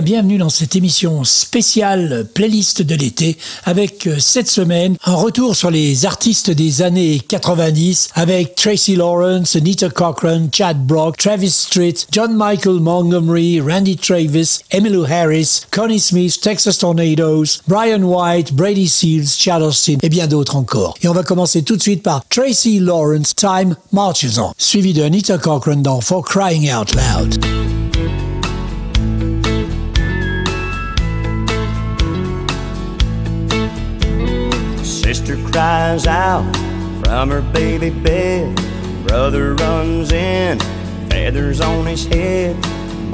Bienvenue dans cette émission spéciale playlist de l'été avec euh, cette semaine un retour sur les artistes des années 90 avec Tracy Lawrence, Anita Cochran, Chad Brock, Travis Street, John Michael Montgomery, Randy Travis, Emmylou Harris, Connie Smith, Texas Tornadoes, Brian White, Brady Seals, Chad Austin et bien d'autres encore. Et on va commencer tout de suite par Tracy Lawrence, Time Marches On, suivi de Anita Cochran dans For Crying Out Loud. Sister cries out from her baby bed. Brother runs in, feathers on his head.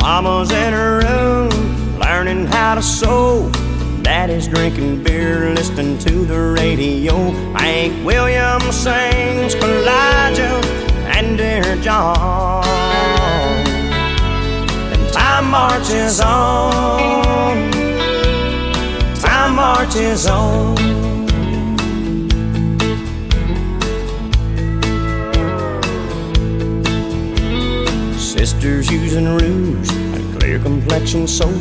Mama's in her room, learning how to sew. Daddy's drinking beer, listening to the radio. Hank Williams sings Kaw-Liga and Dear John. And time marches on, time marches on. Sisters using rouge and clear complexion soap.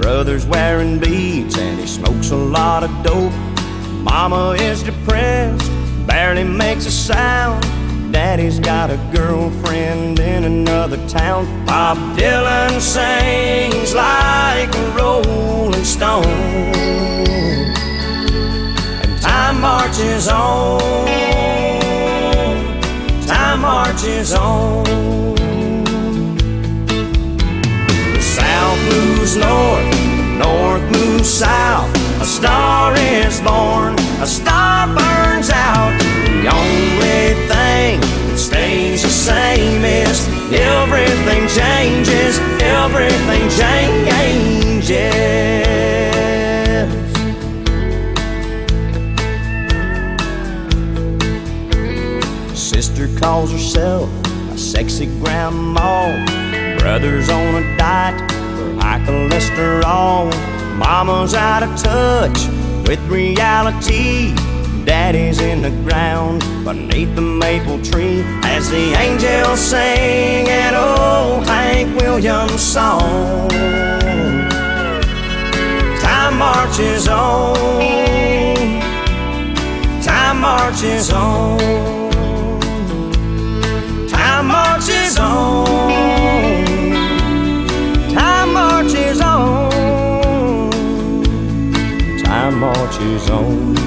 Brother's wearing beads and he smokes a lot of dope. Mama is depressed, barely makes a sound. Daddy's got a girlfriend in another town. Bob Dylan sings like a rolling stone. And time marches on. Time marches on. Moves north, north moves south. A star is born, a star burns out. The only thing that stays the same is everything changes, everything changes. Sister calls herself a sexy grandma. Brother's on a diet cholesterol. Mama's out of touch with reality. Daddy's in the ground beneath the maple tree as the angels sing an old Hank Williams song. Time marches on. Time marches on. Time marches on marches on.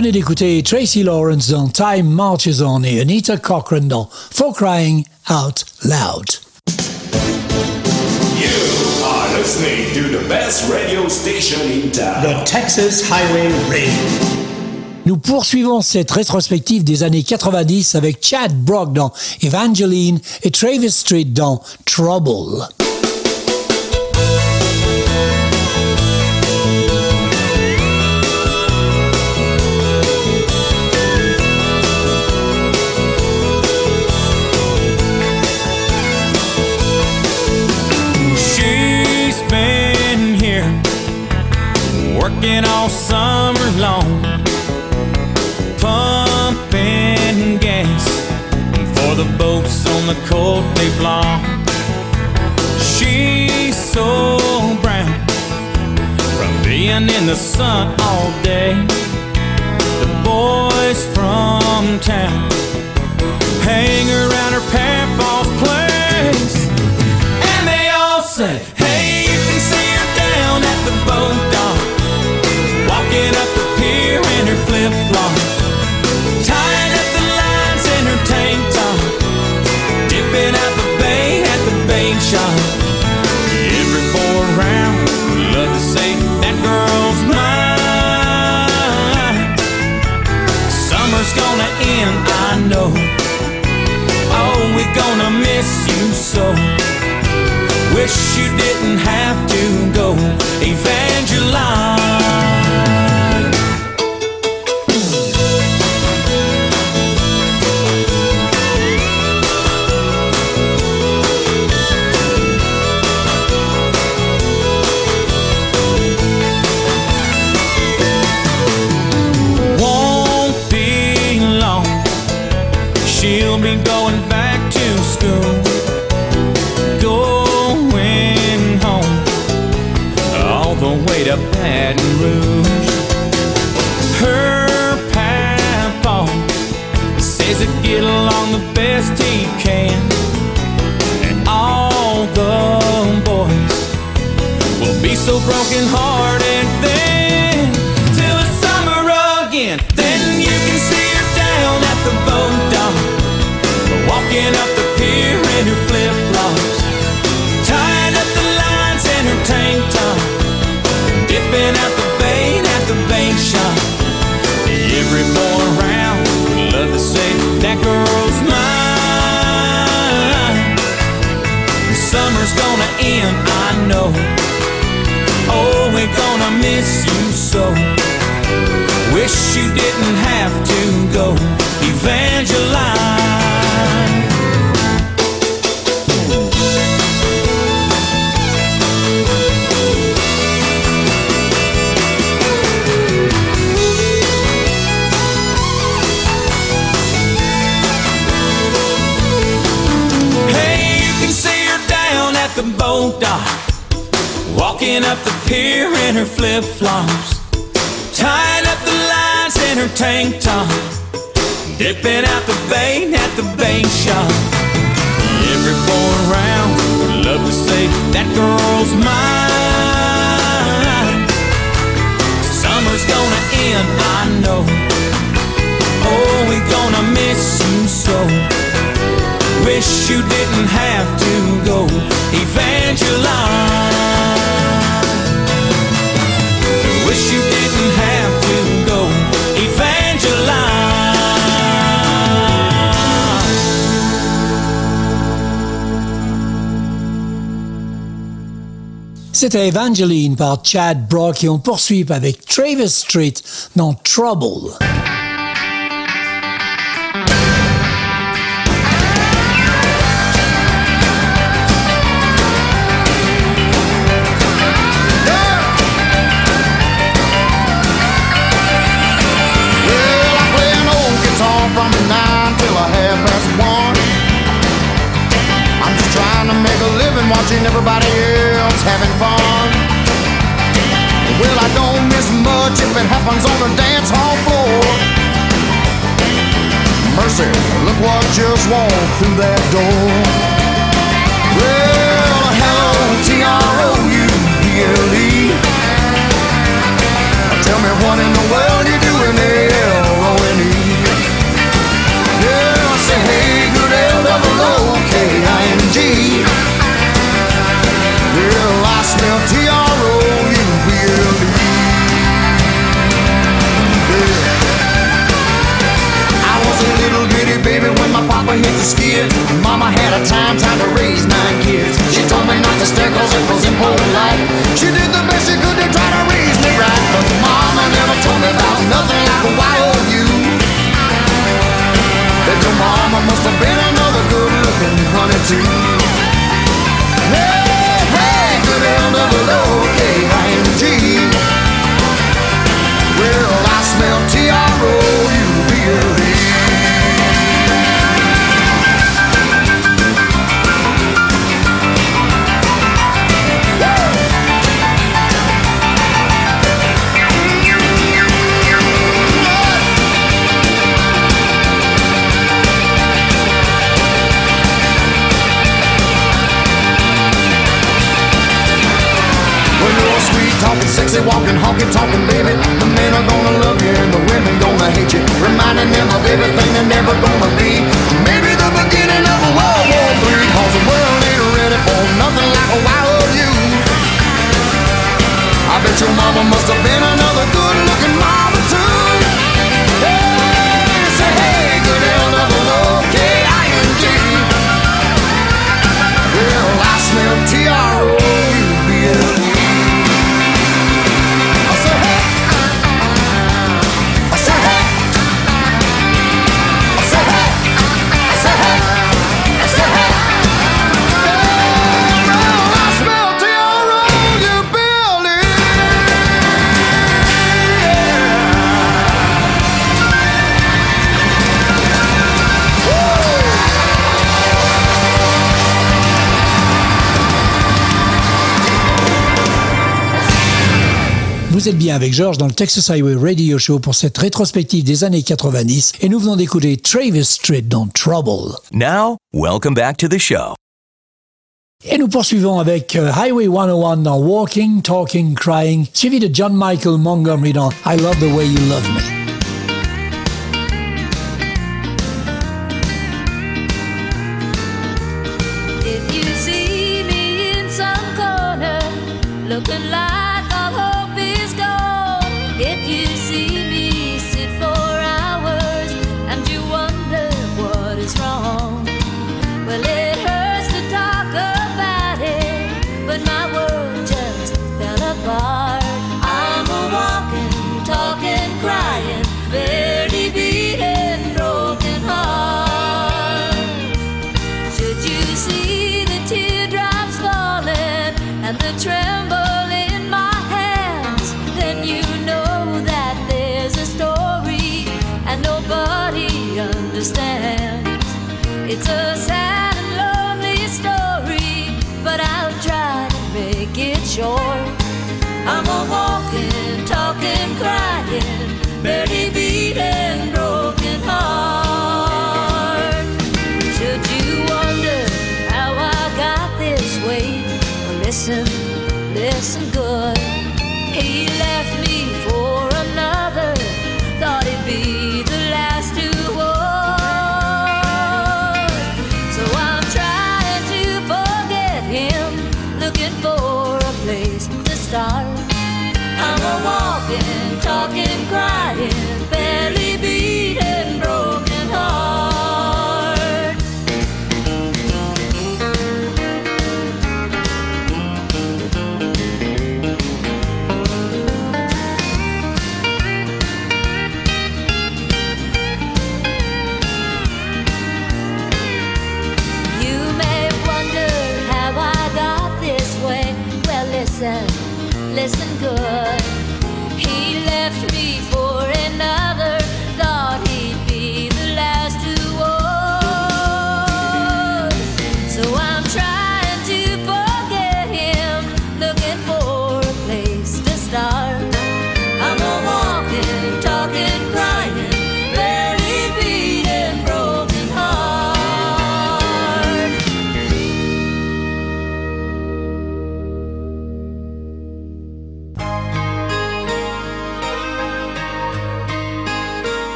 D'écouter Tracy Lawrence dans Time Marches On et Anita Cochran dans For Crying Out Loud. You are listening to the best radio station in town. The Texas Highway Radio. Nous poursuivons cette rétrospective des années 90 avec Chad Brock dans Evangeline et Travis Street dans Trouble. Working all summer long, pumping gas for the boats on the Côte des Blancs. She's so brown from being in the sun all day. The boys from town hang around her papa's place, and they all say, gonna miss you so. Wish you didn't have to go, Evangeline. That girl's mine. Summer's gonna end, I know. Oh, we're gonna miss you so. Wish you didn't have to go, Evangeline. C'était Evangeline par Chad Brock et on poursuit avec Travis Street dans Trouble. Having fun. Well, I don't miss much if it happens on the dance hall floor. Mercy, look what just walked through that door. Well, hello, T-R-O-U-B-L-E. Tell me what in the world hit. Mama had a time trying to raise nine kids. She told me not to stare cause it was impolite. She did bien avec Georges dans le Texas Highway Radio Show pour cette rétrospective des années 90 et nous venons d'écouter Travis Street dans Trouble. Now, welcome back to the show. Et nous poursuivons avec euh, Highway 101 dans Walking, Talking, Crying, suivi de John Michael Montgomery dans I Love the Way You Love Me.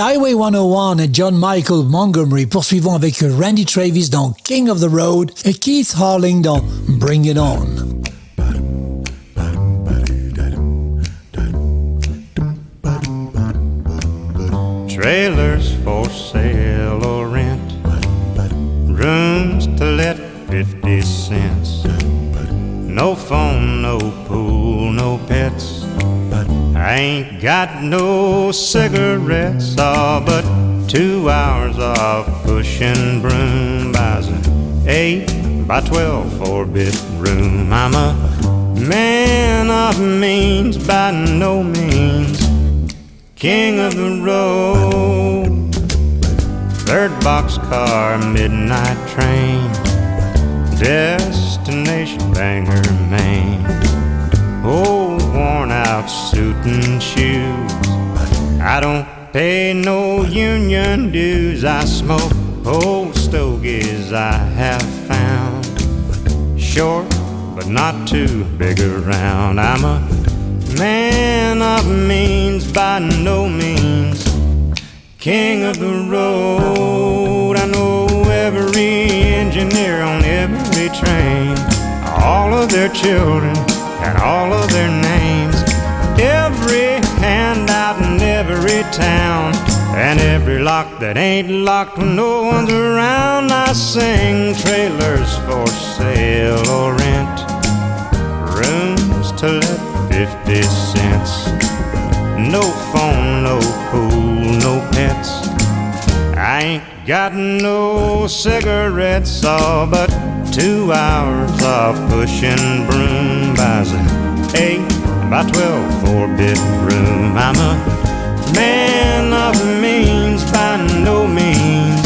Highway 101 et John Michael Montgomery, poursuivons avec Randy Travis dans King of the Road et Keith Harling dans Bring It On. Trailers for sale or rent, rooms to let 50 cents. No phone, got no cigarettes, all but two hours of pushing broom buys an eight by twelve four bit room. I'm a man of means by no means, king of the road. Third boxcar, midnight train, destination Bangor, Maine. Oh, shoes. I don't pay no union dues. I smoke old stogies I have found. Short, but not too big around. I'm a man of means by no means. King of the road. I know every engineer on every train. All of their children and all of their names. Every handout in every town. And every lock that ain't locked when no one's around. I sing trailers for sale or rent. Rooms to let 50 cents. No phone, no pool, no pets. I ain't got no cigarettes, all but two hours of pushing broom buys an eight by twelve four bit room. I'm a man of means by no means,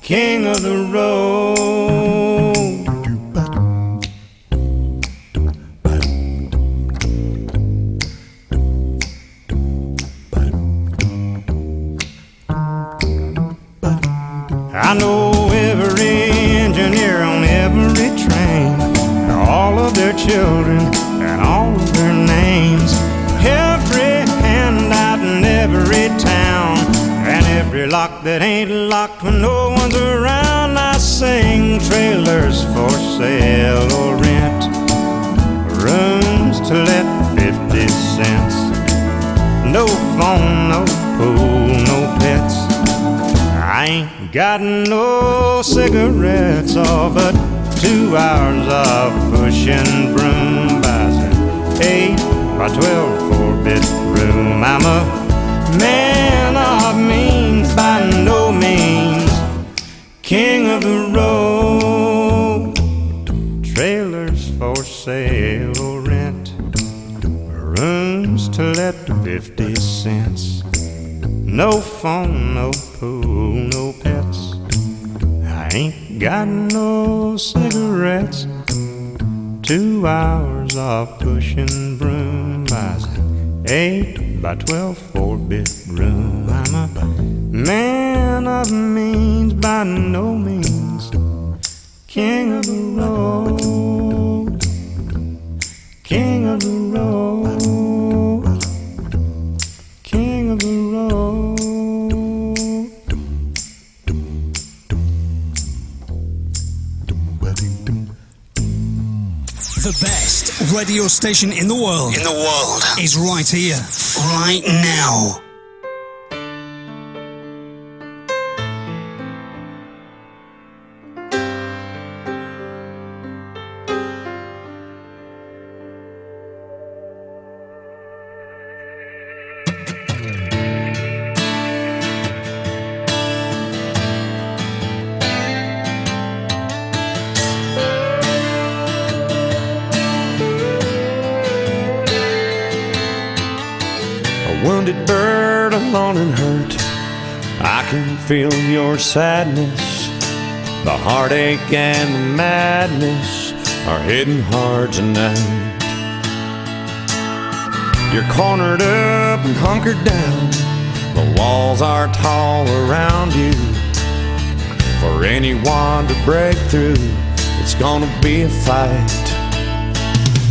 king of the road. I know every engineer on every train, all of their children lock that ain't locked when no one's around. I sing trailers for sale or rent, rooms to let 50 cents. No phone, no pool, no pets. I ain't got no cigarettes, all but two hours of pushing broom buys eight by twelve four bit room. I'm a man of means by no means, king of the road. Trailers for sale or rent, rooms to let fifty cents. No phone, no pool, no pets. I ain't got no cigarettes. Two hours of pushing broom buys an eight by twelve four bit room. I'm a man of means by no means, king of the road, king of the road, king of the road. The best radio station in the world. In the world. Is right here. Right now. Sadness. The heartache and the madness are hitting hard tonight. You're cornered up and hunkered down. The walls are tall around you. For anyone to break through, it's gonna be a fight.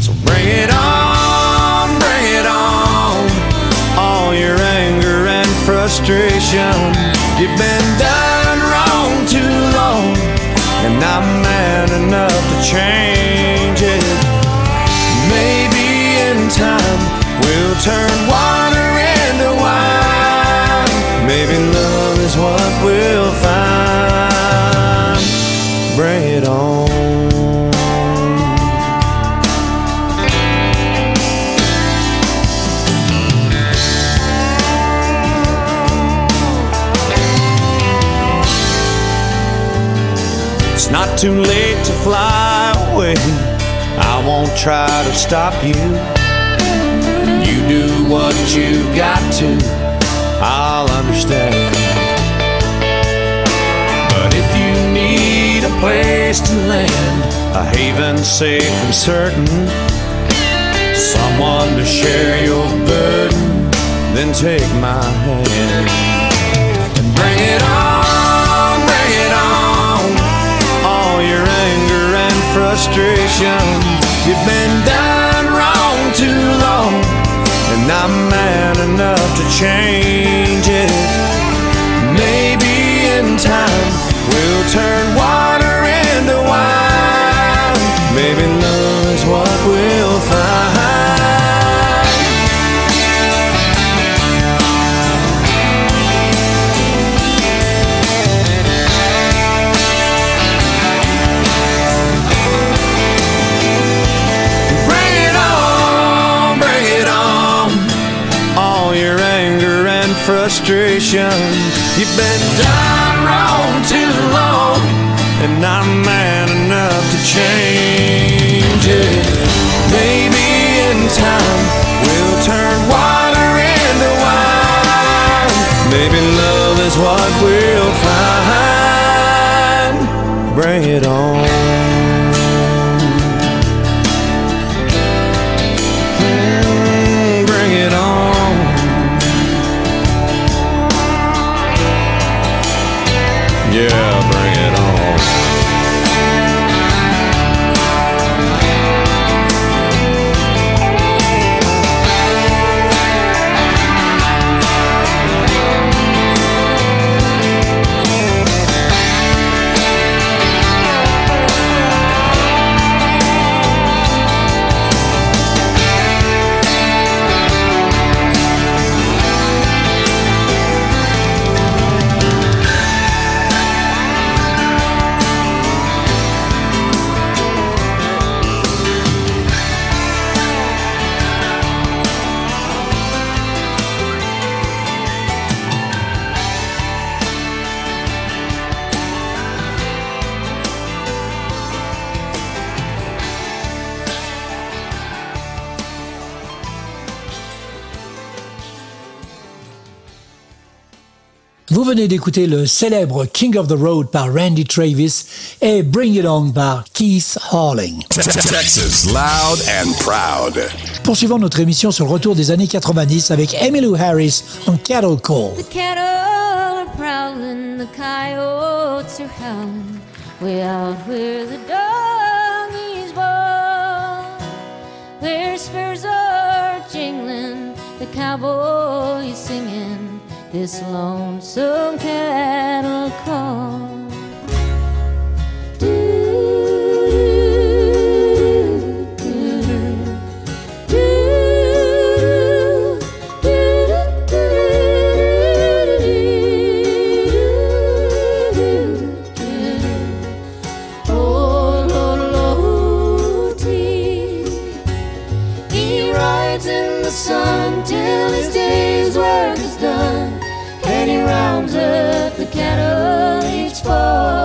So bring it on, bring it on. All your anger and frustration. You've been done and I'm man enough to change it. Maybe in time we'll turn water into wine. Maybe too late to fly away. I won't try to stop you. You do what you got to, I'll understand. But if you need a place to land, a haven safe and certain, someone to share your burden, then take my hand and bring it on, frustration, you've been done wrong too long, and I'm man enough to change it. Maybe in time we'll turn water into wine. Maybe love is what we'll find. Frustration. You've been done wrong too long, and I'm man enough to change it. Maybe in time we'll turn water into wine. Maybe love is what we'll find. Bring it on. Venez d'écouter le célèbre King of the Road par Randy Travis et Bring It On par Keith Harling. Texas, loud and proud. Poursuivons notre émission sur le retour des années 90 avec Emmylou Harris en Cattle Call. The cattle are prowling, the coyotes are howling, way out where the doggies bawl. Their spurs are jingling, the cowboys singing this lonesome cattle call. Oh.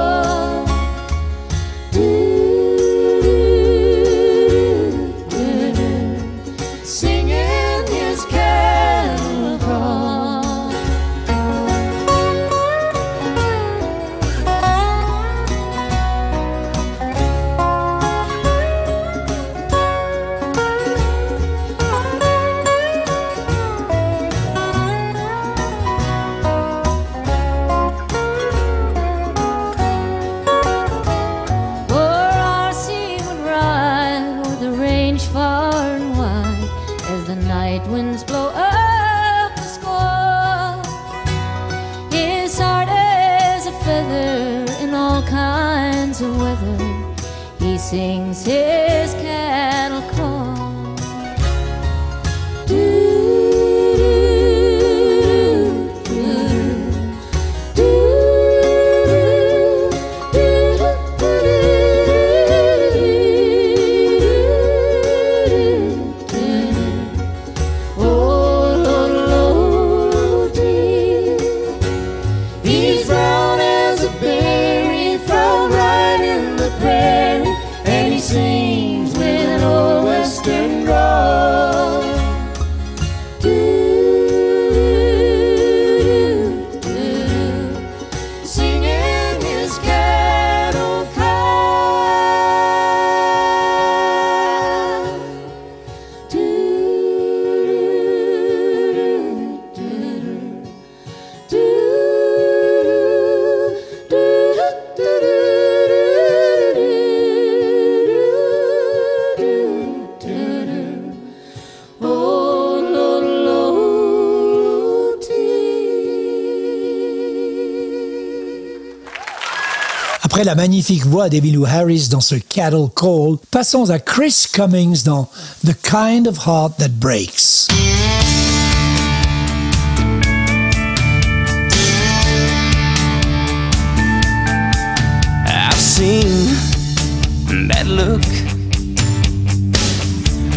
La magnifique voix d'Emmylou Harris dans ce Cattle Call, passons à Chris Cummings dans The Kind of Heart That Breaks.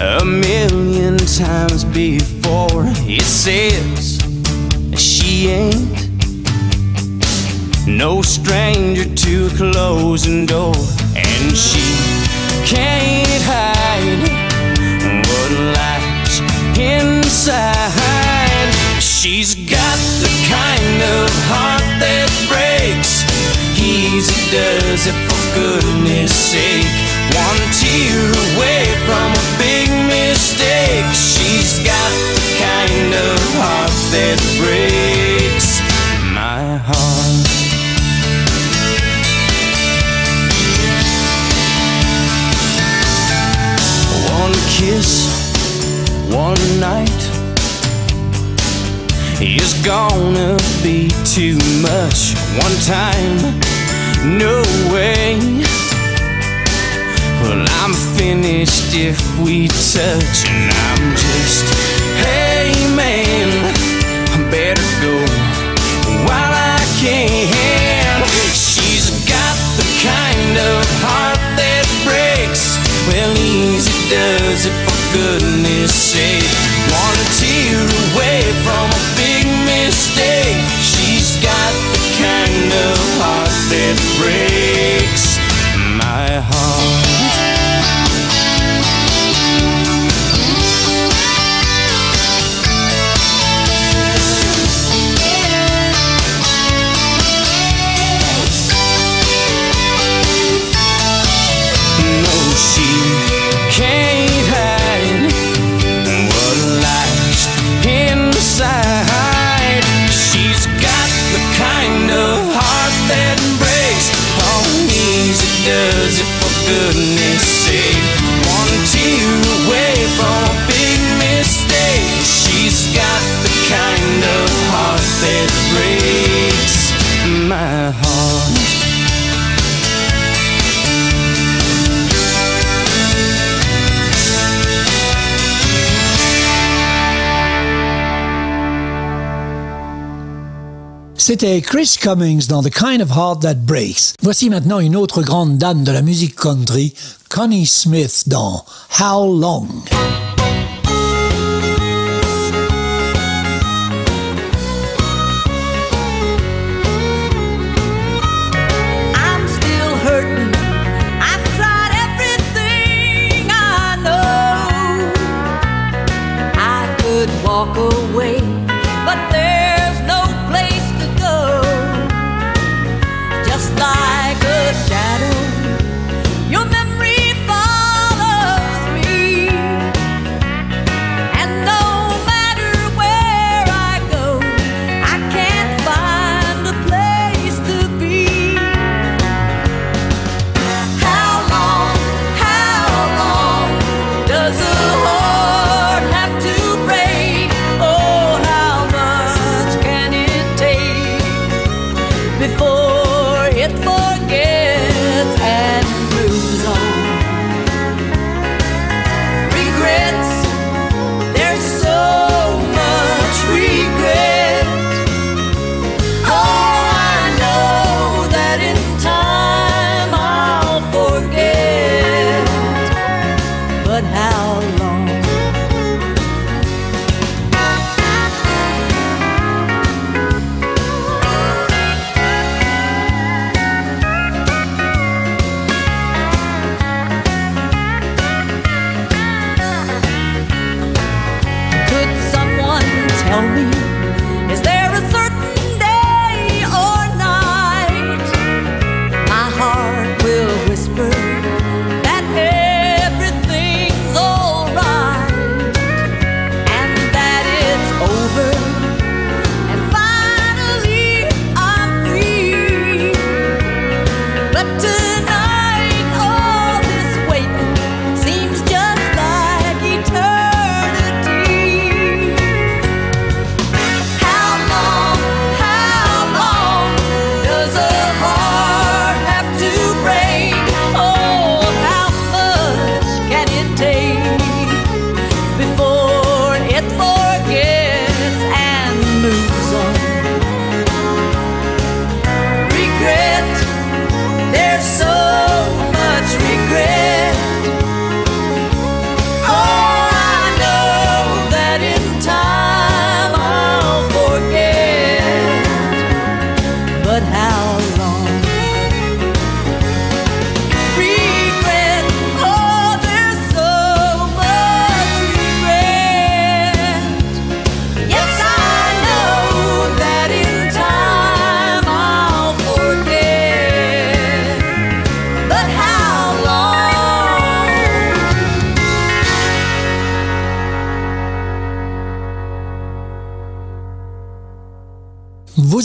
A million times before. It says no stranger to a closing door, and she can't hide what lies inside. She's got the kind of heart that breaks. Easy does it for goodness sake. One tear away too much. One time, no way. Well, I'm finished if we touch, and I'm just, hey man, I better go while I can. She's got the kind of heart that breaks. Well, easy does it for goodness sake. That C'était Chris Cummings dans The Kind of Heart That Breaks. Voici maintenant une autre grande dame de la musique country, Connie Smith dans How Long? I'm still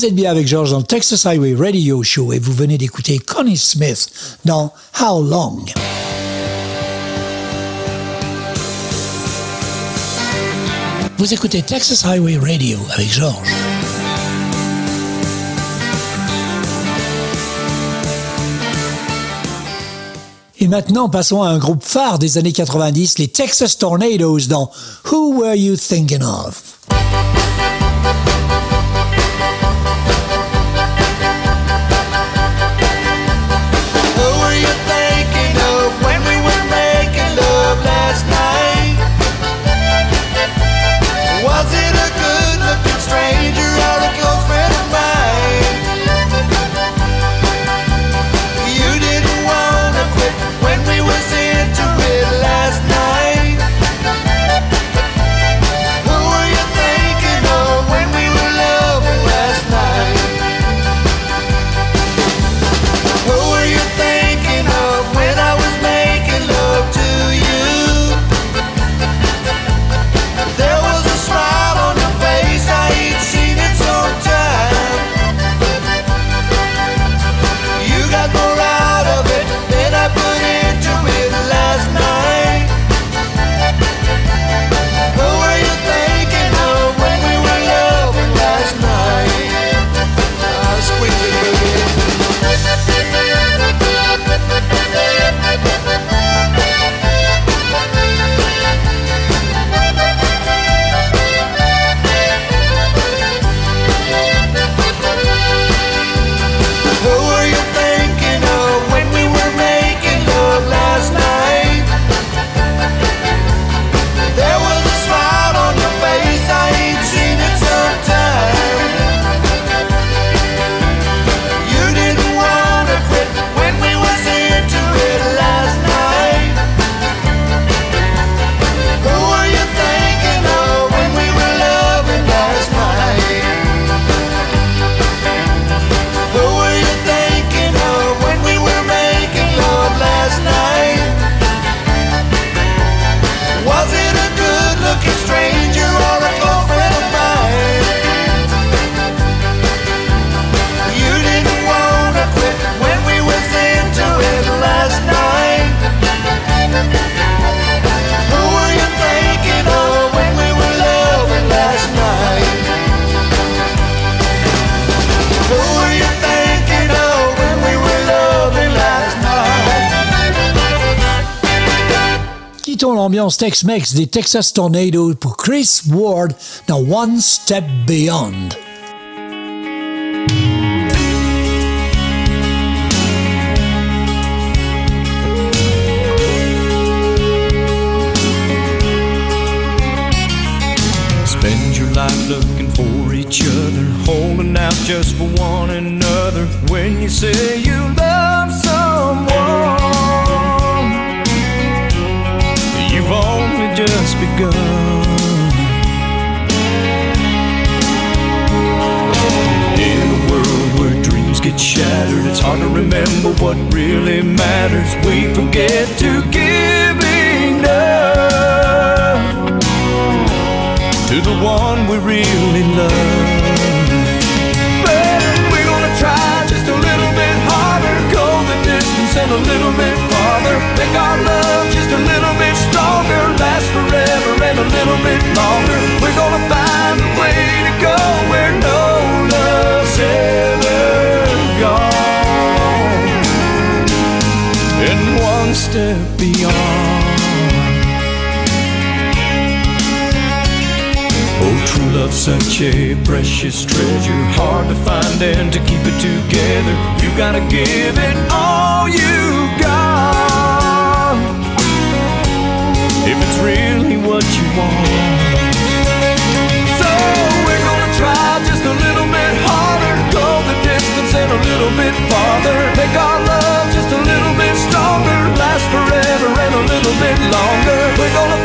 Vous êtes bien avec George dans le Texas Highway Radio Show et vous venez d'écouter Connie Smith dans How Long? Vous écoutez Texas Highway Radio avec George. Et maintenant, passons à un groupe phare des années 90, les Texas Tornadoes dans Who Were You Thinking Of? L'ambiance Tex-Mex des Texas Tornado pour Chris Ward dans One Step Beyond. Spend your life looking for each other, holding out just for one another. When you say you love get shattered, it's hard to remember what really matters. We forget to give enough to the one we really love. But we're gonna try just a little bit harder, go the distance and a little bit farther. Make our love just a little bit stronger, last forever and a little bit longer. We're gonna find beyond. Oh, true love's such a precious treasure, hard to find and to keep it together. You gotta give it all you've got if it's really what you want. So we're gonna try just a little bit harder, go the distance and a little bit farther. Make our little bit longer. We're gonna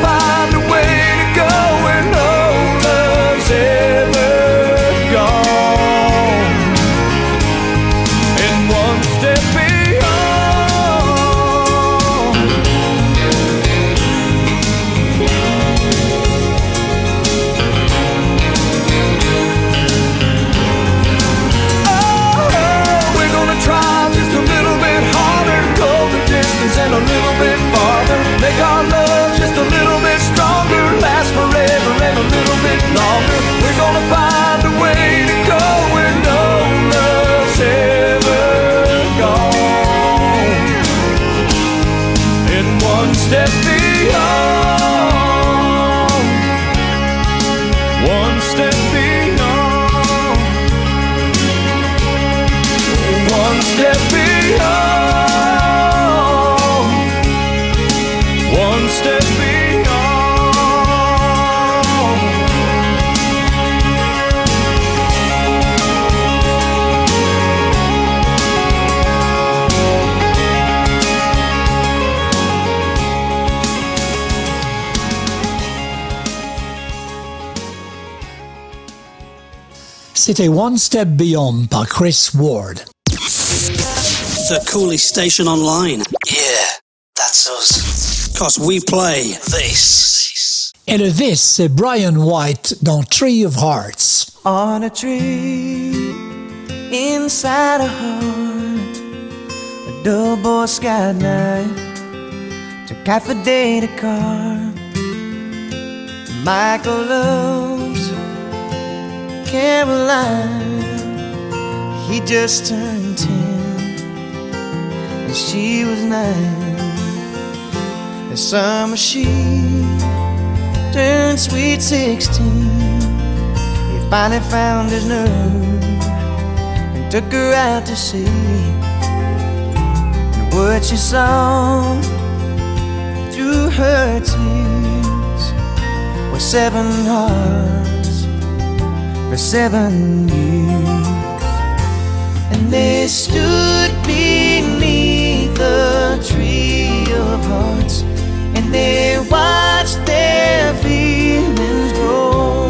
C'était One Step Beyond par Chris Ward. The coolest station online. Yeah, that's us. Cause we play This. Et le this, c'est Bryan White dans Tree of Hearts. On a tree inside a heart, a double sky night took half a day to carve. Michael loves Caroline. He just turned ten, and she was nine. The summer she turned sweet sixteen. He finally found his nerve and took her out to sea. And what she saw through her tears were seven hearts for seven years. And they stood beneath the tree of hearts and they watched their feelings grow.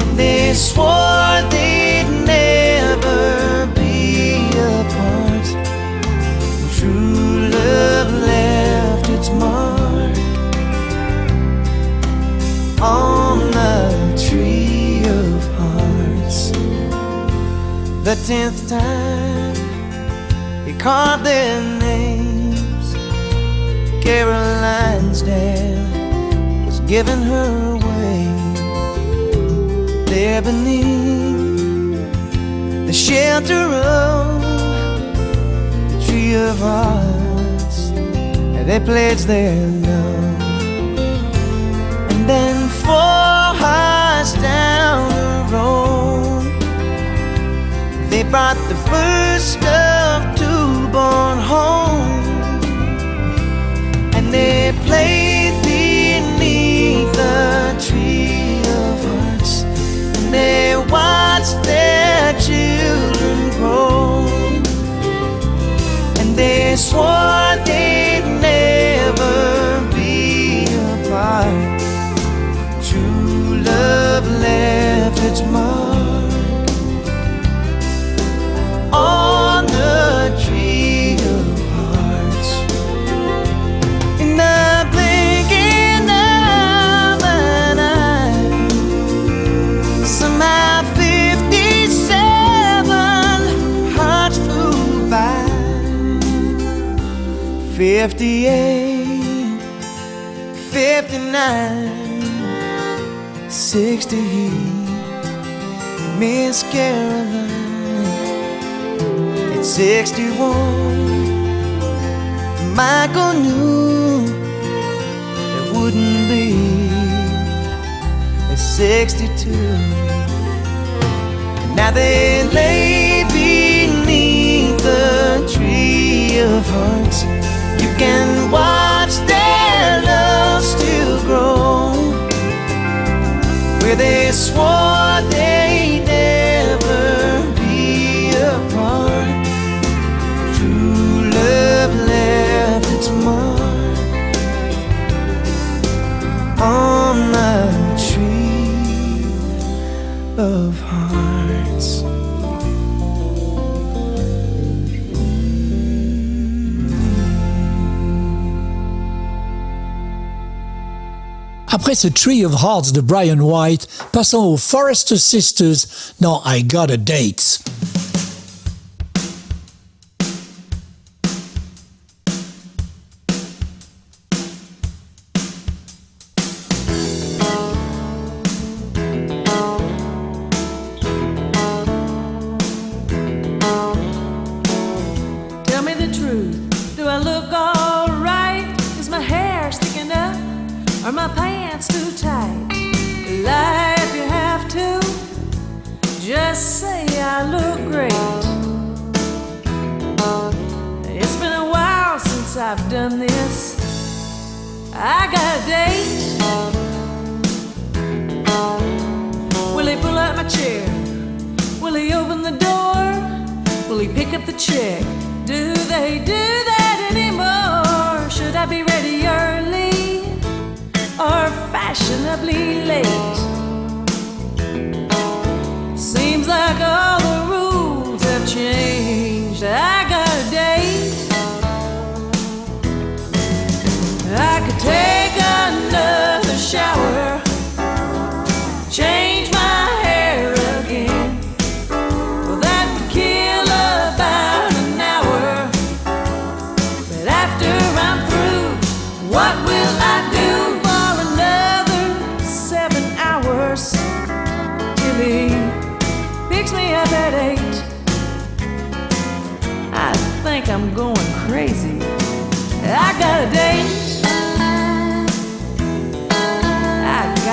And they swore they'd never be apart. True love left its mark on the tree The tenth time he called their names. Caroline's dad was giving her away. There beneath the shelter of the tree of hearts, and they pledged their love. And then they 58, 59, 60, Miss Caroline. At 61, Michael knew it wouldn't be at 62. Now they lay beneath the tree of heart and watch their love still grow. Where they swore. Après ce Tree of Hearts de Brian White, passons aux Forrester Sisters dans I Got a Date.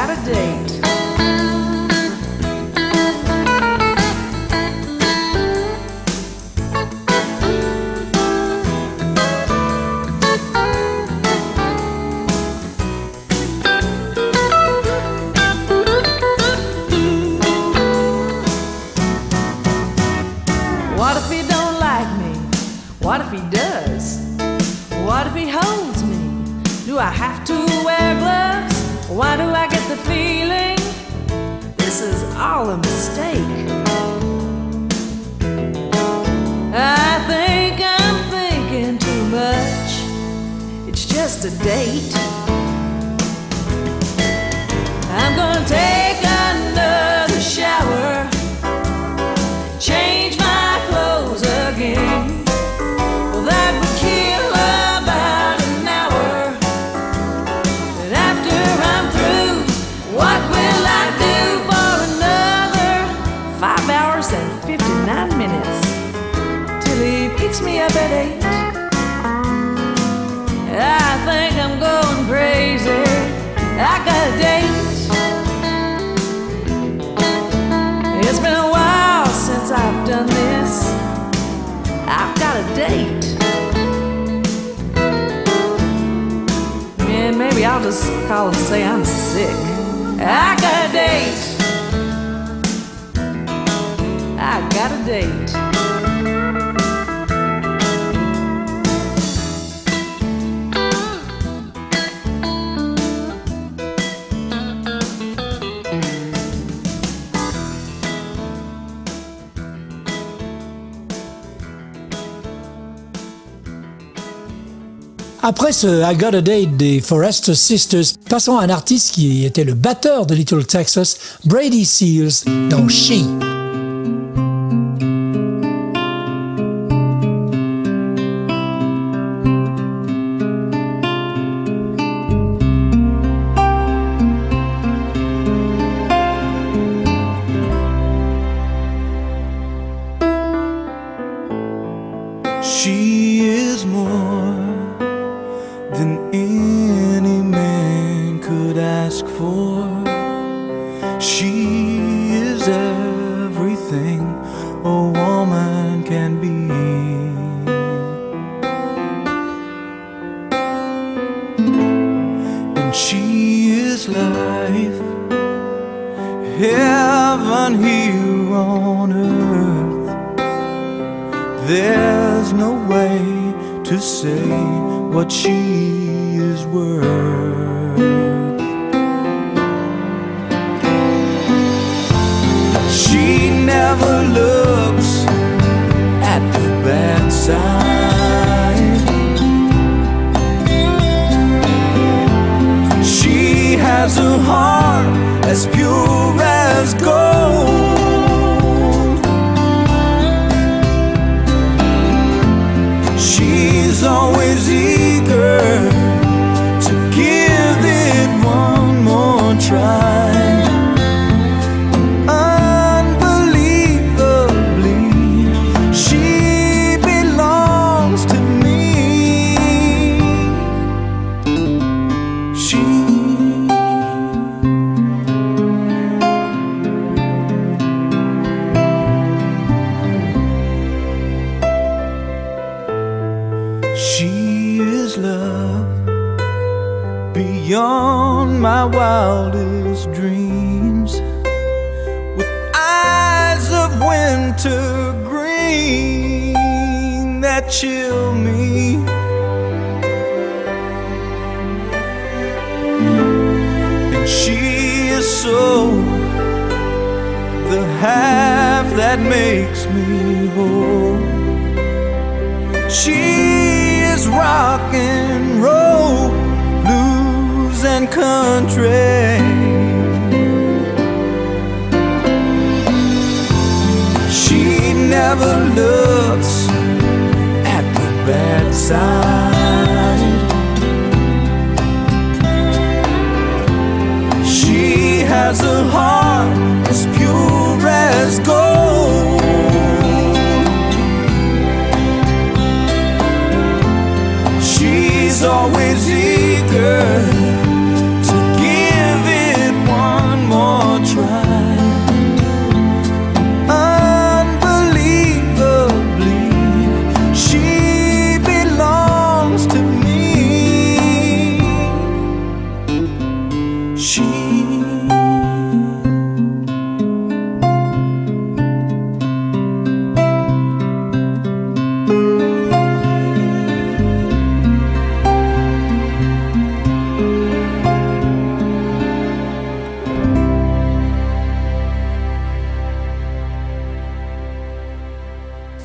A date. Après ce I Got a Date des Forester Sisters, passons à un artiste qui était le batteur de Little Texas, Brady Seals, dans She.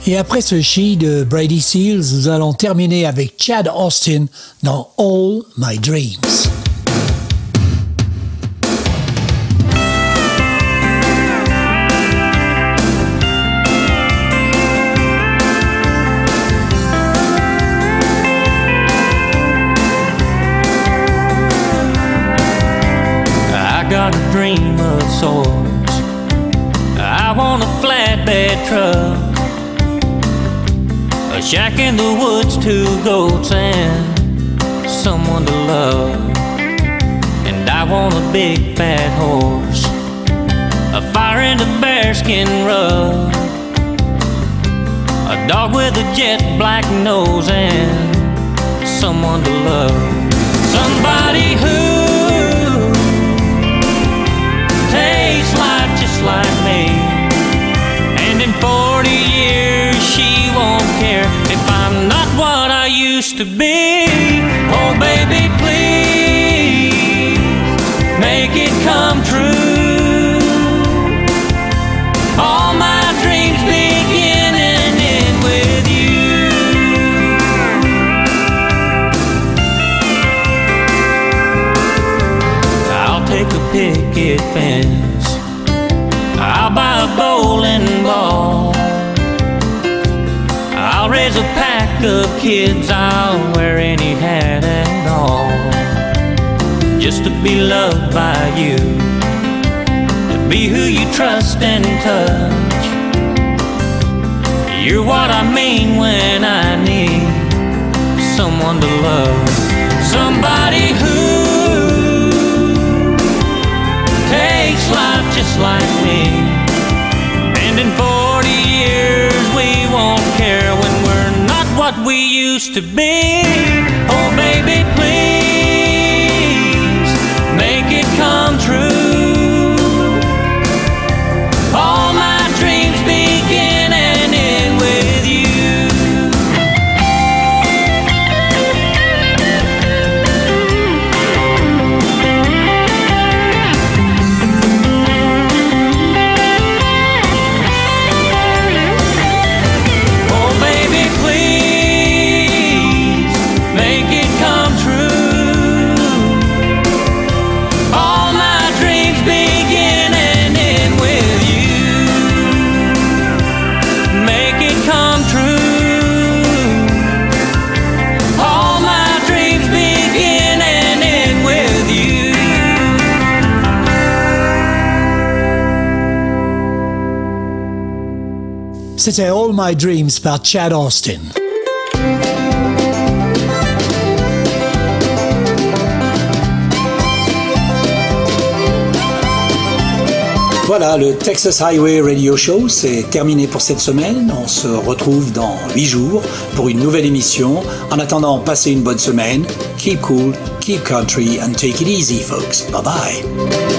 Et après ce chi de Brady Seals, nous allons terminer avec Chad Austin dans All My Dreams. Dream of sorts. I want a flatbed truck, shack in the woods, two goats, and someone to love. And I want a big fat horse, a fire in a bearskin rug, a dog with a jet black nose, and someone to love. Somebody who used to be. Oh, baby, please make it come true. Of kids. I'll wear any hat at all. Just to be loved by you. To be who you trust and touch. You're what I mean when I need someone to love. Somebody who to be. My Dreams Chad Austin. Voilà, le Texas Highway Radio Show, c'est terminé pour cette semaine. On se retrouve dans 8 jours pour une nouvelle émission. En attendant, passez une bonne semaine. Keep cool, keep country, and take it easy, folks. Bye bye.